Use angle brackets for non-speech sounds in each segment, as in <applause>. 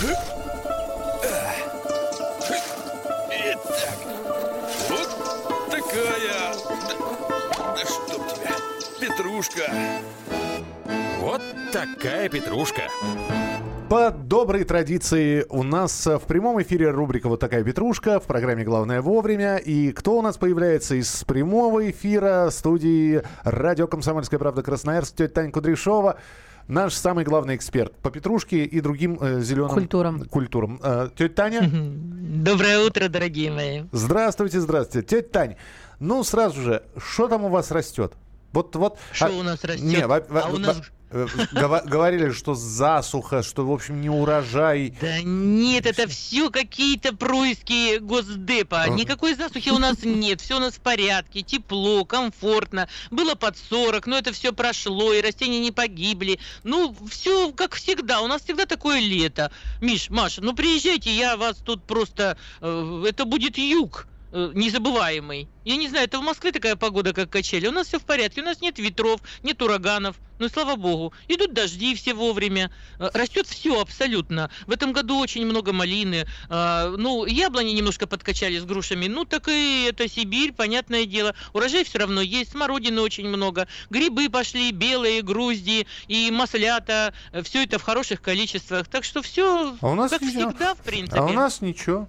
Итак, вот такая... Да, да чтоб тебя, петрушка. Вот такая петрушка. По доброй традиции у нас в прямом эфире рубрика «Вот такая петрушка» в программе «Главное вовремя». И кто у нас появляется из прямого эфира студии радио «Комсомольская правда» Красноярск, тетя Таня Кудряшова. Наш самый главный эксперт по петрушке и другим э, зеленым Культурам. культурам. Э, тетя Таня, Доброе утро, дорогие мои. здравствуйте, здравствуйте. Тетя Тань, ну сразу же, что там у вас растет? Вот, вот. Что а- у нас растет? Не, во- А у нас- говорили, что засуха, что, в общем, не урожай. Да нет, это все какие-то происки Госдепа. Никакой засухи у нас нет, все у нас в порядке, тепло, комфортно. Было под 40, но это все прошло, и растения не погибли. Ну, все как всегда, у нас всегда такое лето. Миш, Маша, ну приезжайте, я вас тут просто... э, это будет юг э, незабываемый. Я не знаю, это в Москве такая погода, как качели. У нас все в порядке, у нас нет ветров, нет ураганов. Ну и слава богу. Идут дожди все вовремя. Э, Растет все абсолютно. В этом году очень много малины. А, Ну, яблони немножко подкачали с грушами. Ну, так и это Сибирь, понятное дело. Урожай все равно есть, смородины очень много. Грибы пошли, белые, грузди и маслята. Все это в хороших количествах. Так что все А у нас как ничего. всегда, в принципе. А у нас ничего.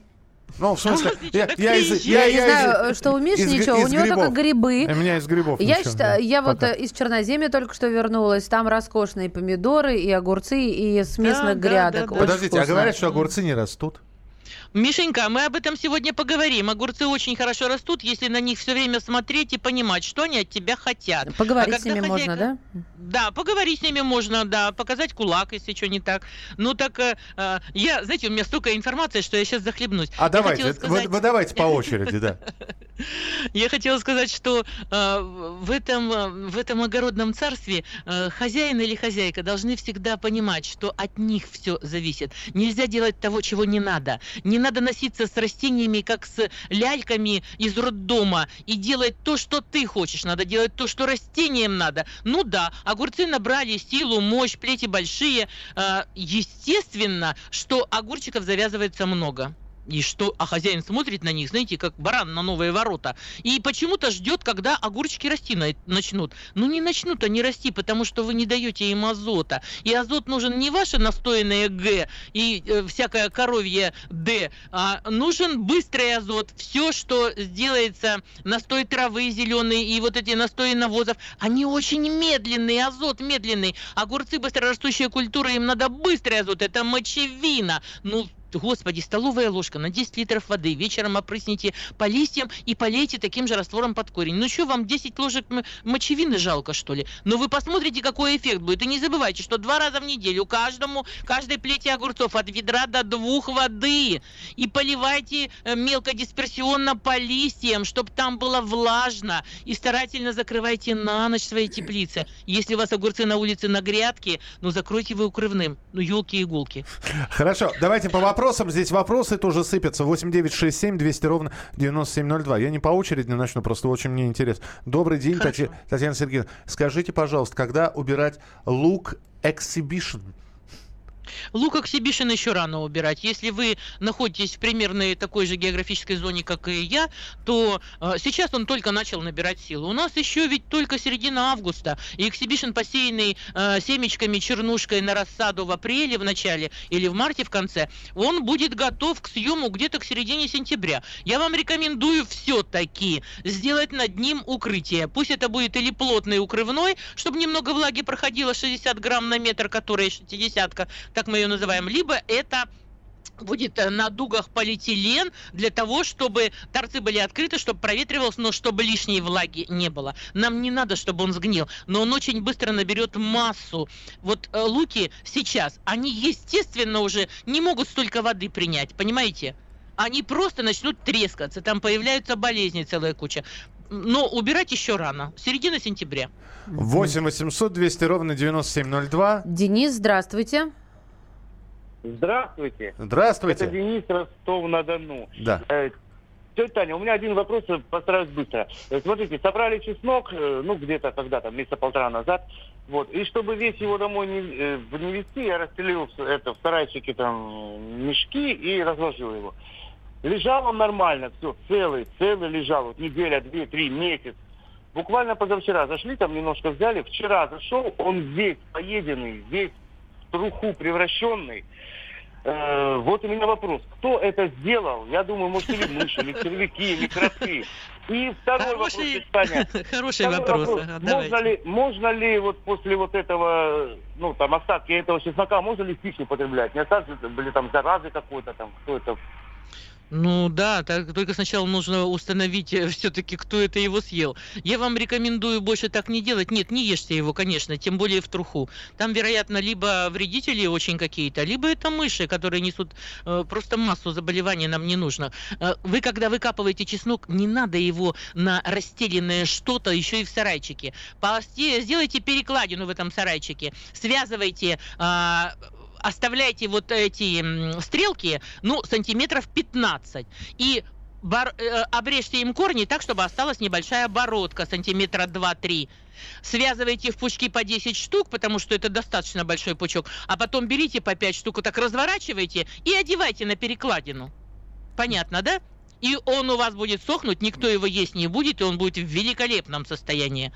Ну, в А у смысле, я, я из, я, Я я не из- знаю, что у Миши из ничего, у из него только грибов. грибы. У меня из грибов Я, ничего, считаю, да, я вот пока. э, из Черноземья только что вернулась. Там роскошные помидоры и огурцы, и с местных да, грядок. да, да. Очень Подождите, а вкусно. говорят, что огурцы не растут? Мишенька, мы об этом сегодня поговорим. Огурцы очень хорошо растут, если на них все время смотреть и понимать, что они от тебя хотят. Поговорить А с ними когда можно, да? хозяйка- Да, поговорить с ними можно, да, показать кулак, если что не так. Ну так, э, э, я, знаете, у меня столько информации, что я сейчас захлебнусь. А Я давайте, хотела вы, сказать- вы давайте по <laughs> очереди, да. Я хотела сказать, что э, в этом э, в этом огородном царстве э, хозяин или хозяйка должны всегда понимать, что от них все зависит. Нельзя делать того, чего не надо. Не надо носиться с растениями, как с ляльками из роддома, и делать то, что ты хочешь. Надо делать то, что растениям надо. Ну да, огурцы набрали силу, мощь, плети большие. Э, естественно, что огурчиков завязывается много. И что, а хозяин смотрит на них, знаете, как баран на новые ворота. И почему-то ждет, когда огурчики расти на- начнут. Ну не начнут они расти, потому что вы не даете им азота. И азот нужен не ваше настоянное Г и э, всякое коровье Д, а нужен быстрый азот. Все, что сделается, настой травы зеленый и вот эти настои навозов, они очень медленные, азот медленный. Огурцы быстрорастущая культура, им надо быстрый азот, это мочевина. Ну, Господи, столовая ложка на 10 литров воды. Вечером опрысните по листьям и полейте таким же раствором под корень. Ну что, вам 10 ложек мочевины жалко, что ли? Но вы посмотрите, какой эффект будет. И не забывайте, что два раза в неделю каждому, каждой плете огурцов от ведра до двух воды. И поливайте э, мелкодисперсионно по листьям, чтобы там было влажно. И старательно закрывайте на ночь свои теплицы. Если у вас огурцы на улице на грядке, ну закройте вы укрывным. Ну, елки-иголки. Хорошо, давайте по вопросам. Здесь вопросы тоже сыпятся. 8967 200 ровно 9702. Я не по очереди начну, просто очень мне интересно. Добрый день, Татьяна Сергеевна. Скажите, пожалуйста, когда убирать лук эксибишн? Лук эксибишн еще рано убирать. Если вы находитесь в примерно такой же географической зоне, как и я, то э, сейчас он только начал набирать силу. У нас еще ведь только середина августа. И эксибишн, посеянный э, семечками, чернушкой на рассаду в апреле в начале или в марте в конце, он будет готов к съему где-то к середине сентября. Я вам рекомендую все-таки сделать над ним укрытие. Пусть это будет или плотный укрывной, чтобы немного влаги проходило 60 грамм на метр, которая 60 так мы ее называем, либо это будет э, на дугах полиэтилен для того, чтобы торцы были открыты, чтобы проветривалось, но чтобы лишней влаги не было. Нам не надо, чтобы он сгнил, но он очень быстро наберет массу. Вот э, луки сейчас, они естественно уже не могут столько воды принять, понимаете? Они просто начнут трескаться, там появляются болезни целая куча. Но убирать еще рано, середина сентября. 8 800 200 ровно 9702. Денис, здравствуйте. Здравствуйте. Это Здравствуйте. Денис Ростов-на-Дону. Да. Э, Тетя Таня, у меня один вопрос, э, постараюсь быстро. Э, Смотрите, собрали чеснок, ну, где-то когда-то, месяца полтора назад, вот, и чтобы весь его домой не, не везти, я расстелил это, в сарайчике там мешки и разложил его. Лежал он нормально, все, целый, целый лежал, вот неделя, две, три, месяц. Буквально позавчера зашли, там немножко взяли, вчера зашел, он весь поеденный, весь труху превращенный. Э, вот у меня вопрос. Кто это сделал? Я думаю, может, или мыши, или червяки, или кроты. И второй вопрос, Хороший, Таня. хороший Второй вопрос. вопрос. Ага, Можно давайте. ли, можно ли вот после вот этого, ну, там, остатки этого чеснока, можно ли пищу употреблять? Не остатки были там заразы какой-то там, кто это? Ну да, так, только сначала нужно установить все-таки, кто это его съел. Я вам рекомендую больше так не делать. Нет, не ешьте его, конечно, тем более в труху. Там, вероятно, либо вредители очень какие-то, либо это мыши, которые несут э, просто массу заболеваний, нам не нужно. Э, вы, когда выкапываете чеснок, не надо его на расстеленное что-то еще и в сарайчике. Посте- Сделайте перекладину в этом сарайчике, связывайте а, оставляйте вот эти стрелки, ну, сантиметров 15. И бар- э, обрежьте им корни так, чтобы осталась небольшая оборотка, сантиметра 2-3. Связывайте в пучки по 10 штук, потому что это достаточно большой пучок. А потом берите по 5 штук, так разворачивайте и одевайте на перекладину. Понятно, да? И он у вас будет сохнуть, никто его есть не будет, и он будет в великолепном состоянии.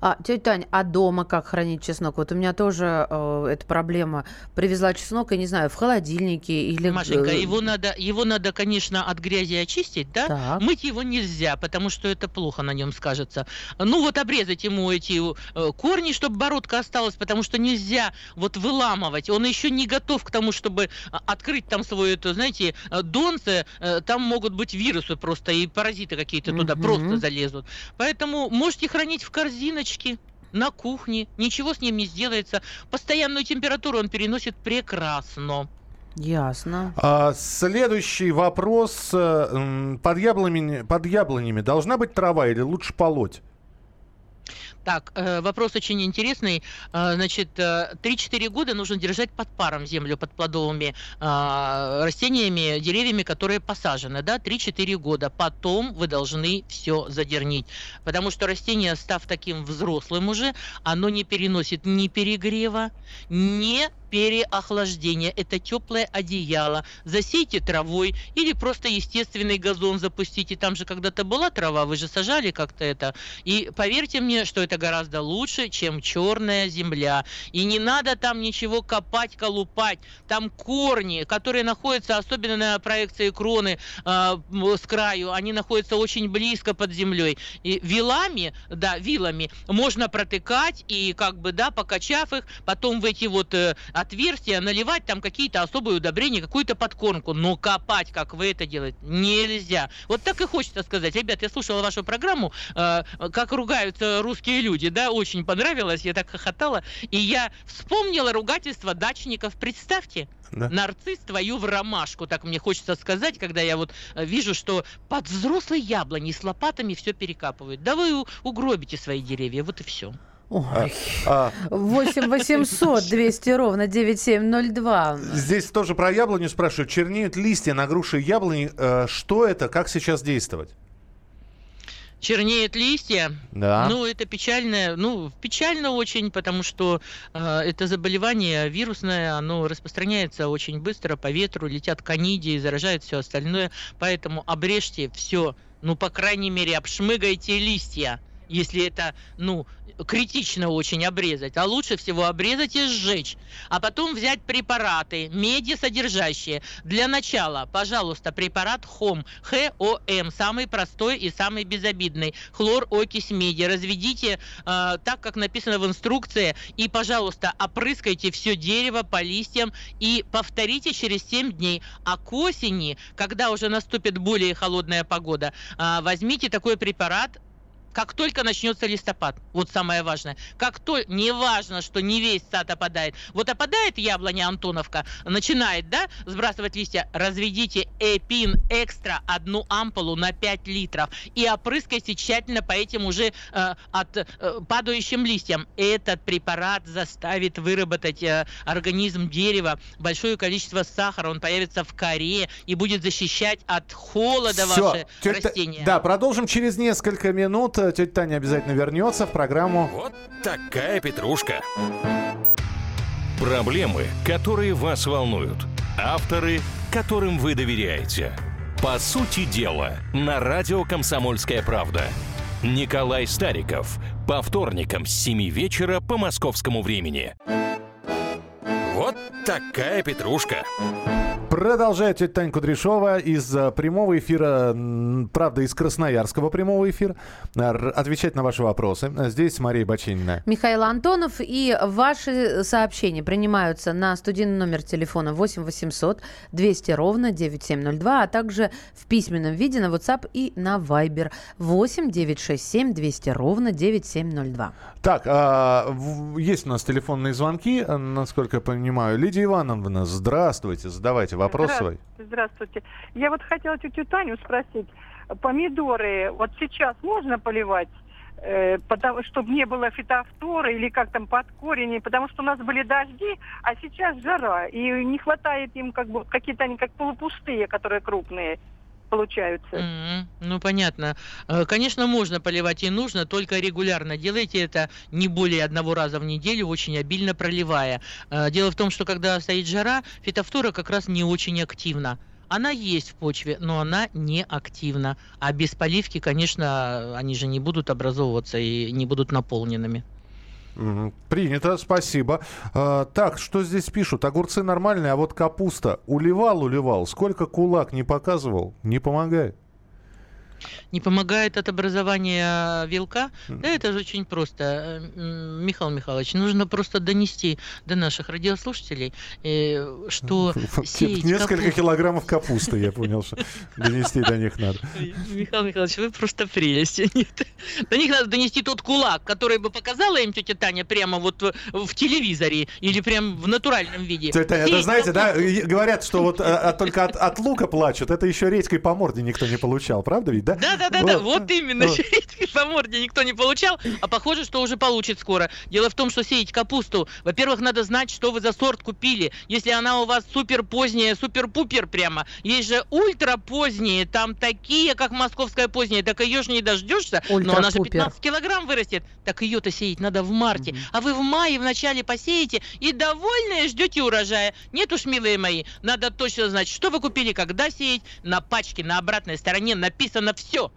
А, тетя Тань, а дома как хранить чеснок? Вот у меня тоже э, эта проблема. Привезла чеснок, я не знаю, в холодильнике или... Машенька, э, его надо, его надо, конечно, от грязи очистить, да? Так. Мыть его нельзя, потому что это плохо на нем скажется. Ну вот обрезать ему эти э, корни, чтобы бородка осталась, потому что нельзя вот выламывать. Он еще не готов к тому, чтобы а, открыть там свой, это, знаете, э, донце. Э, Там могут быть вирусы просто и паразиты какие-то туда Мгм. просто залезут. Поэтому можете хранить в корзиночке. На кухне, ничего с ним не сделается. Постоянную температуру он переносит прекрасно. Ясно. А, следующий вопрос. э, Под яблонями, под яблонями должна быть трава или лучше полоть? Так, э, вопрос очень интересный. Э, Значит, э, 3-4 года нужно держать под паром землю, под плодовыми э, растениями, деревьями, которые посажены, да, 3-4 года. Потом вы должны все задернить. Потому что растение, став таким взрослым уже, оно не переносит ни перегрева, ни переохлаждения. Это теплое одеяло. Засейте травой или просто естественный газон запустите. Там же когда-то была трава, вы же сажали как-то это. И поверьте мне, что это гораздо лучше, чем черная земля. И не надо там ничего копать, колупать. Там корни, которые находятся, особенно на проекции кроны э, с краю, они находятся очень близко под землей. И вилами, да, вилами можно протыкать и как бы, да, покачав их, потом в эти вот э, отверстия наливать там какие-то особые удобрения, какую-то подкормку. Но копать, как вы это делаете, нельзя. Вот так и хочется сказать. Ребят, я слушала вашу программу, э, как ругаются русские люди, да, очень понравилось, я так хохотала. И я вспомнила ругательство дачников. Представьте, Да. нарцисс твою в ромашку, так мне хочется сказать, когда я вот э, вижу, что под взрослой яблони с лопатами все перекапывают. Да вы угробите свои деревья, вот и все. Ой. А, 8 800 200 ровно 9702. здесь тоже про яблоню спрашивают. Чернеют листья на груши и яблони. Э, что это? Как сейчас действовать? Чернеют листья, Да. Ну, это печально, ну, печально очень, потому что э, это заболевание вирусное, оно распространяется очень быстро по ветру, летят канидии, заражают все остальное, поэтому обрежьте все, ну, по крайней мере, обшмыгайте листья, если это, ну, критично очень обрезать, а лучше всего обрезать и сжечь, а потом взять препараты, медисодержащие. Для начала, пожалуйста, препарат ХОМ, ХОМ, самый простой и самый безобидный, хлор окись меди. Разведите э, так, как написано в инструкции, и, пожалуйста, опрыскайте все дерево по листьям и повторите через 7 дней. А к осени, когда уже наступит более холодная погода, э, возьмите такой препарат как только начнется листопад. Вот самое важное. Как то, не важно, что не весь сад опадает. Вот опадает яблоня Антоновка, начинает, да, сбрасывать листья. Разведите Эпин Экстра одну ампулу на 5 литров и опрыскайте тщательно по этим уже э, от э, падающим листьям. Этот препарат заставит выработать э, организм дерева большое количество сахара. Он появится в коре и будет защищать от холода Всё. ваши растения. Да, продолжим через несколько минут. Э, Тетя Таня обязательно вернется в программу. Вот такая петрушка. Проблемы, которые вас волнуют. Авторы, которым вы доверяете. По сути дела, на радио «Комсомольская правда». Николай Стариков. По вторникам с 7 вечера по московскому времени. Вот такая петрушка. Продолжает тетя Таня Кудряшова из э, прямого эфира, правда, из Красноярского прямого эфира, э, отвечать на ваши вопросы. Здесь Мария Бочинина. Михаил Антонов. И ваши сообщения принимаются на студийный номер телефона 8 800 200 ровно 9702, а также в письменном виде на WhatsApp и на Viber 8 967 200 ровно 9702. Так, а, есть у нас телефонные звонки, э, насколько я понимаю. Лидия Ивановна, здравствуйте, задавайте вопрос свой. Здравствуйте, здравствуйте. Я вот хотела тетю Таню спросить. Помидоры вот сейчас можно поливать? э, потому, чтобы не было фитофторы или как там под корень, потому что у нас были дожди, а сейчас жара, и не хватает им как бы какие-то они как полупустые, которые крупные получаются. Мгм. Ну, понятно. Э, Конечно, можно поливать и нужно, только регулярно. Делайте это не более одного раза в неделю, очень обильно проливая. Э, Дело в том, что когда стоит жара, фитофтора как раз не очень активна. Она есть в почве, но она не активна. А без поливки, конечно, они же не будут образовываться и не будут наполненными. Принято, спасибо. А, так, что здесь пишут? Огурцы нормальные, а вот капуста. Уливал, уливал. Сколько кулак не показывал, не помогает. Не помогает от образования белка? Да это же очень просто. Э, Михаил Михайлович, нужно просто донести до наших радиослушателей, э, что сеять Несколько капусту- килограммов капусты, я понял, что донести до них надо. Михаил Михайлович, вы просто прелесть. <laughs> Нет. До них надо донести тот кулак, который бы показала им тетя Таня прямо вот в, в телевизоре или прям в натуральном виде. Тетя Таня, это знаете, да, говорят, что вот а, а, только от, от лука плачут. Это еще редькой по морде никто не получал, правда ведь, да? Да, да, да, да, вот именно. Вот. Морде никто не получал, а похоже, что уже получит скоро. Дело в том, что сеять капусту, во-первых, надо знать, что вы за сорт купили. Если она у вас супер поздняя, супер-пупер прямо, есть же ультра поздние, там такие, как московская поздняя, так ее же не дождешься, но она же Ультра-пупер. 15 килограмм вырастет. Так ее-то сеять надо в марте. А вы в мае в начале посеете и довольные ждете урожая. Нет уж, милые мои, надо точно знать, что вы купили, когда сеять. На пачке на обратной стороне написано все.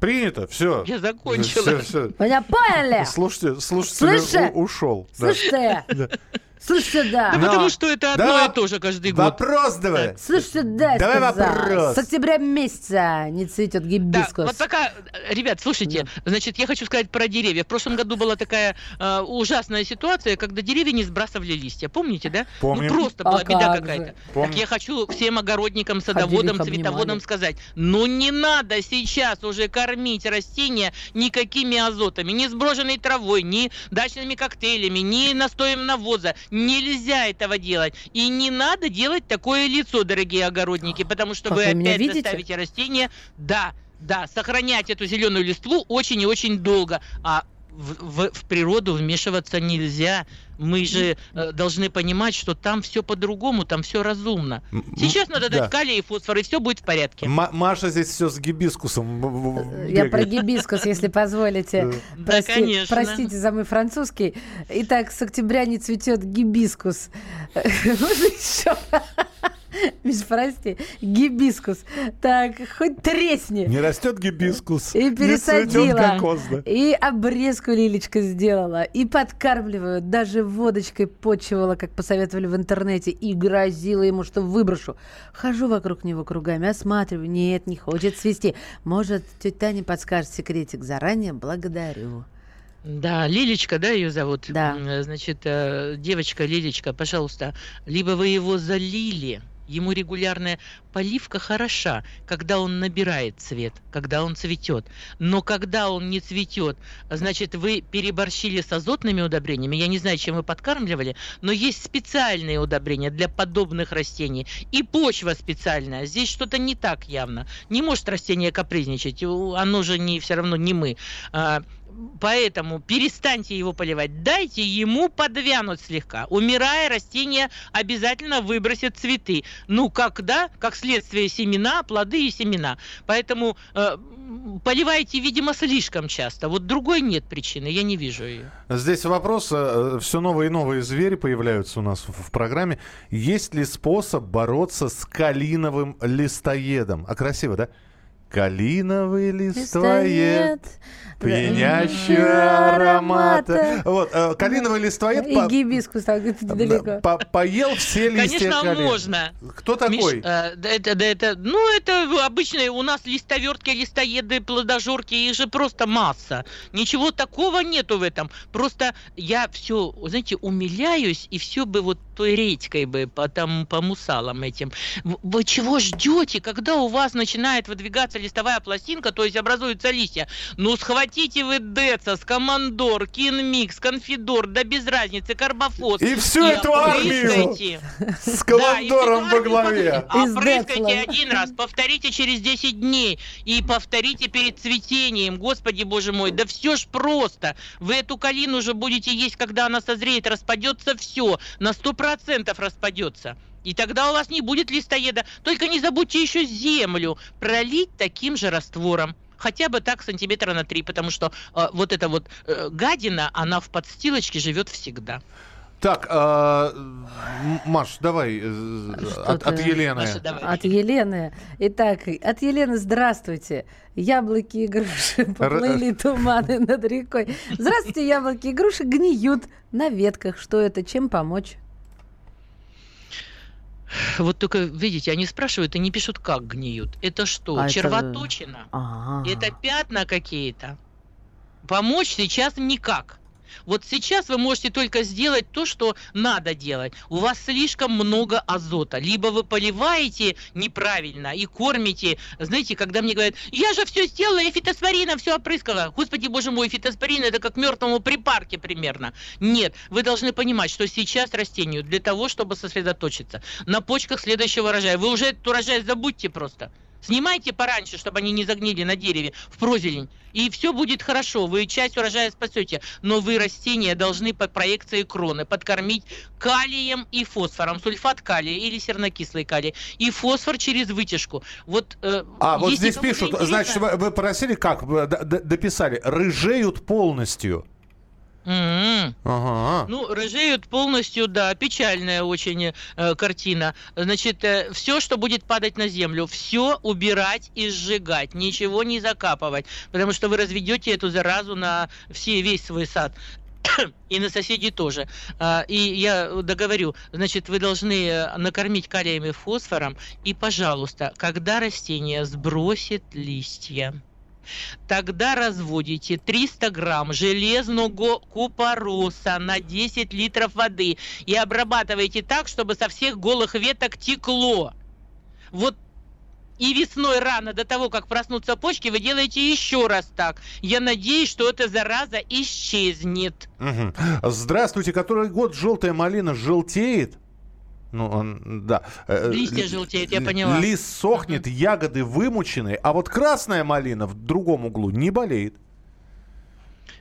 Принято, все. Я закончила. Все, все. Меня поняли? Слушайте, слушатель Слышите? у- ушел. да. <laughs> Слышите, да. Да Но- потому что это одно Да. и то же каждый год. Вопрос давай. Слышите, да, Давай сказала. вопрос. С октября месяца не цветет Да, гибискус. вот пока, ребят, слушайте, значит, я хочу сказать про деревья. В прошлом году была такая э, ужасная ситуация, когда деревья не сбрасывали листья. Помните, да? Помним. Ну просто была А беда как какая-то. Так я хочу всем огородникам, садоводам, Ходили, цветоводам сказать, ну не надо сейчас уже кормить растения никакими азотами, ни сброженной травой, ни дачными коктейлями, ни настоем навоза. Нельзя этого делать. И не надо делать такое лицо, дорогие огородники, потому что Как вы опять видите? заставите растения, да, да, сохранять эту зеленую листву очень и очень долго. А в, в- в природу вмешиваться нельзя. Мы же э, должны понимать, что там все по-другому, там все разумно. Сейчас надо дать да. калий и фосфор, и все будет в порядке. М- Маша здесь все с гибискусом Э, Я про гибискус, если позволите. Прости-. Простите за мой французский. Итак, с октября не цветет гибискус. <laughs> Можно еще? <laughs> Миш, прости. Гибискус. Так, хоть тресни. Не растет гибискус. И пересадила. кокос, да. И обрезку лилечка сделала. И подкармливаю. Даже водочкой почивала, как посоветовали в интернете. И грозила ему, что выброшу. Хожу вокруг него кругами, осматриваю. Нет, не хочет свести. Может, тетя Таня подскажет секретик заранее? Благодарю. Да, Лилечка, да, ее зовут? Да. Значит, э, девочка Лилечка, пожалуйста, либо вы его залили, ему регулярная поливка хороша, когда он набирает цвет, когда он цветет. Но когда он не цветет, значит, вы переборщили с азотными удобрениями. Я не знаю, чем вы подкармливали, но есть специальные удобрения для подобных растений. И почва специальная. Здесь что-то не так явно. Не может растение капризничать. Оно же не все равно не мы. Поэтому перестаньте его поливать, дайте ему подвянуть слегка. Умирая, растение обязательно выбросит цветы. Ну, когда? Как следствие семена, плоды и семена. Поэтому э, поливайте, видимо, слишком часто. Вот другой нет причины, я не вижу ее. Здесь вопрос, э, все новые и новые звери появляются у нас в программе. Есть ли способ бороться с калиновым листоедом? А красиво, да? Калиновый листоед, пьянящий аромата. Вот, э, калиновый листоед... И гибискус так далеко. По поел все листья Конечно, калины. можно. Кто такой? Миш, э, да, это, да, это, ну, это обычные у нас листовертки, листоеды, плодожорки, их же просто масса. Ничего такого нету в этом. Просто я все, знаете, умиляюсь, и все бы вот той редькой бы по, там, по мусалам этим. Вы чего ждете, когда у вас начинает выдвигаться листовая пластинка, то есть образуются листья? Ну, схватите вы Децас, Командор, Кинмикс, Конфидор, да без разницы, Карбофос. И всю эту армию <laughs> с командором во главе. Опрыскайте один раз, повторите через 10 дней и повторите перед цветением. Господи, боже мой, да все ж просто. Вы эту калину уже будете есть, когда она созреет, распадется все. На 100% процентов распадется. И тогда у вас не будет листоеда. Только не забудьте еще землю пролить таким же раствором. Хотя бы так сантиметра на три, потому что э, вот эта вот э, гадина, она в подстилочке живет всегда. Так, э, Маш, давай э, от, от Елены. Маша, давай. От Елены. Итак, от Елены здравствуйте. Яблоки и груши поплыли туманы над рекой. Здравствуйте, яблоки и груши гниют на ветках. Что это? Чем помочь? Вот только, видите, они спрашивают и не пишут, как гниют. Это что, а червоточина? Это... это пятна какие-то? Помочь сейчас никак. Вот сейчас вы можете только сделать то, что надо делать. У вас слишком много азота. Либо вы поливаете неправильно и кормите. Знаете, когда мне говорят, я же все сделала, я фитоспорином все опрыскала. Господи, боже мой, фитоспорин это как мертвому припарке примерно. Нет, вы должны понимать, что сейчас растению для того, чтобы сосредоточиться на почках следующего урожая. Вы уже этот урожай забудьте просто. Снимайте пораньше, чтобы они не загнили на дереве в прозелень. И все будет хорошо, вы часть урожая спасете. Но вы растения должны по проекции кроны подкормить калием и фосфором. Сульфат калия или сернокислый калий. И фосфор через вытяжку. Вот, э, а, вот здесь пишут, значит, вы, вы просили как? Дописали. Рыжеют полностью. Mm-hmm. Ага. Ну, рыжеют полностью, да, печальная очень э, картина. Значит, э, все, что будет падать на землю, все убирать и сжигать, ничего не закапывать, потому что вы разведете эту заразу на все, весь свой сад и на соседей тоже. А, и я договорю, значит, вы должны э, накормить калием и фосфором, и, пожалуйста, когда растение сбросит листья, Тогда разводите 300 грамм железного купороса на 10 литров воды и обрабатывайте так, чтобы со всех голых веток текло. Вот и весной рано до того, как проснутся почки, вы делаете еще раз так. Я надеюсь, что эта зараза исчезнет. Угу. Здравствуйте, который год желтая малина желтеет? Ну, он, да. Э, Листья желтеют, я поняла. Лист сохнет, uh-huh. ягоды вымучены, а вот красная малина в другом углу не болеет.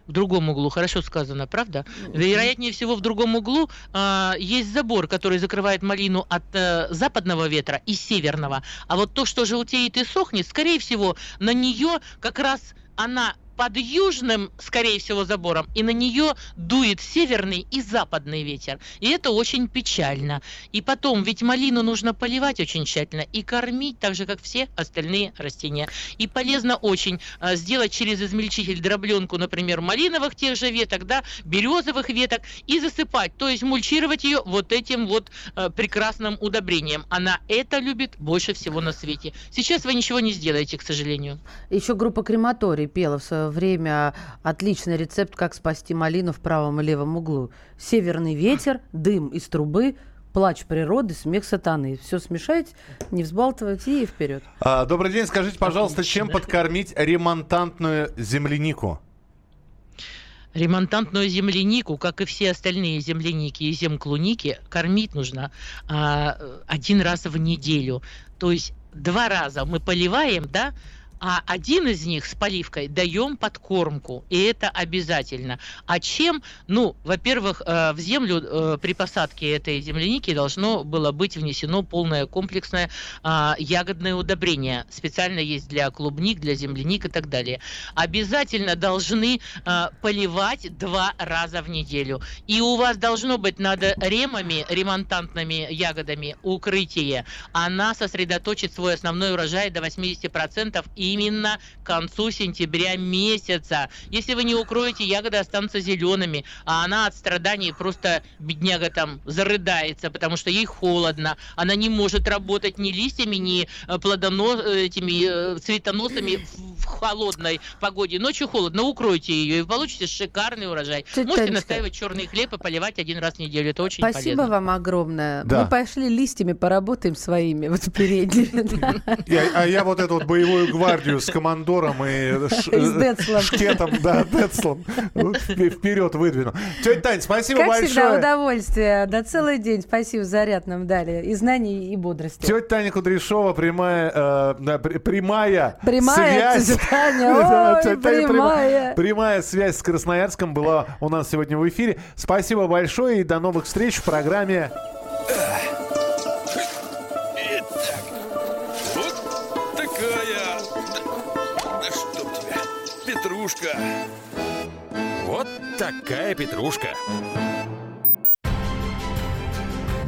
В другом углу, хорошо сказано, правда? Вероятнее всего, в другом углу э, есть забор, который закрывает малину от э, западного ветра и северного. А вот то, что желтеет и сохнет, скорее всего, на нее как раз она под южным, скорее всего, забором, и на нее дует северный и западный ветер. И это очень печально. И потом, ведь малину нужно поливать очень тщательно и кормить так же, как все остальные растения. И полезно очень а, сделать через измельчитель дробленку, например, малиновых тех же веток, да, березовых веток, и засыпать, то есть мульчировать ее вот этим вот а, прекрасным удобрением. Она это любит больше всего на свете. Сейчас вы ничего не сделаете, к сожалению. Еще группа крематорий пела в свое время отличный рецепт, как спасти малину в правом и левом углу. Северный ветер, дым из трубы, плач природы, смех сатаны. Все смешать, не взбалтывать и вперед. А, добрый день, скажите, пожалуйста, Отлично. чем подкормить ремонтантную землянику? Ремонтантную землянику, как и все остальные земляники и земклуники, кормить нужно а, один раз в неделю. То есть два раза мы поливаем, да, а один из них с поливкой даем подкормку, и это обязательно. А чем? Ну, во-первых, э, в землю э, при посадке этой земляники должно было быть внесено полное комплексное а, ягодное удобрение. Специально есть для клубник, для земляник и так далее. Обязательно должны а, поливать два раза в неделю. И у вас должно быть над ремами, ремонтантными ягодами укрытие. Она сосредоточит свой основной урожай до 80% именно к концу сентября месяца. Если вы не укроете, ягоды останутся зелеными, а она от страданий просто, бедняга там, зарыдается, потому что ей холодно. Она не может работать ни листьями, ни э, плодоно... этими э, цветоносами в- холодной погоде. Ночью холодно, укройте ее и получите шикарный урожай. Тетя Можете Танечка. настаивать черный хлеб и поливать один раз в неделю. Это очень Спасибо полезно. вам огромное. Да. Мы пошли листьями поработаем своими, вот передними. <laughs> а я вот эту вот боевую гвардию с командором и Децлом. шкетом, да, Децлом вп- вперед выдвину. Тетя Тань, спасибо Как всегда, большое. удовольствие. Да целый день. Спасибо, заряд нам дали. И знаний, и бодрости. Тетя Таня Кудряшова, прямая, э, прямая, Прямая, связь. Таня, <laughs> ой, прямая. Прямая связь с Красноярском была у нас сегодня в эфире. Спасибо большое и до новых встреч в программе Итак, вот такая... Да, да чтоб тебя, Петрушка. Вот такая петрушка.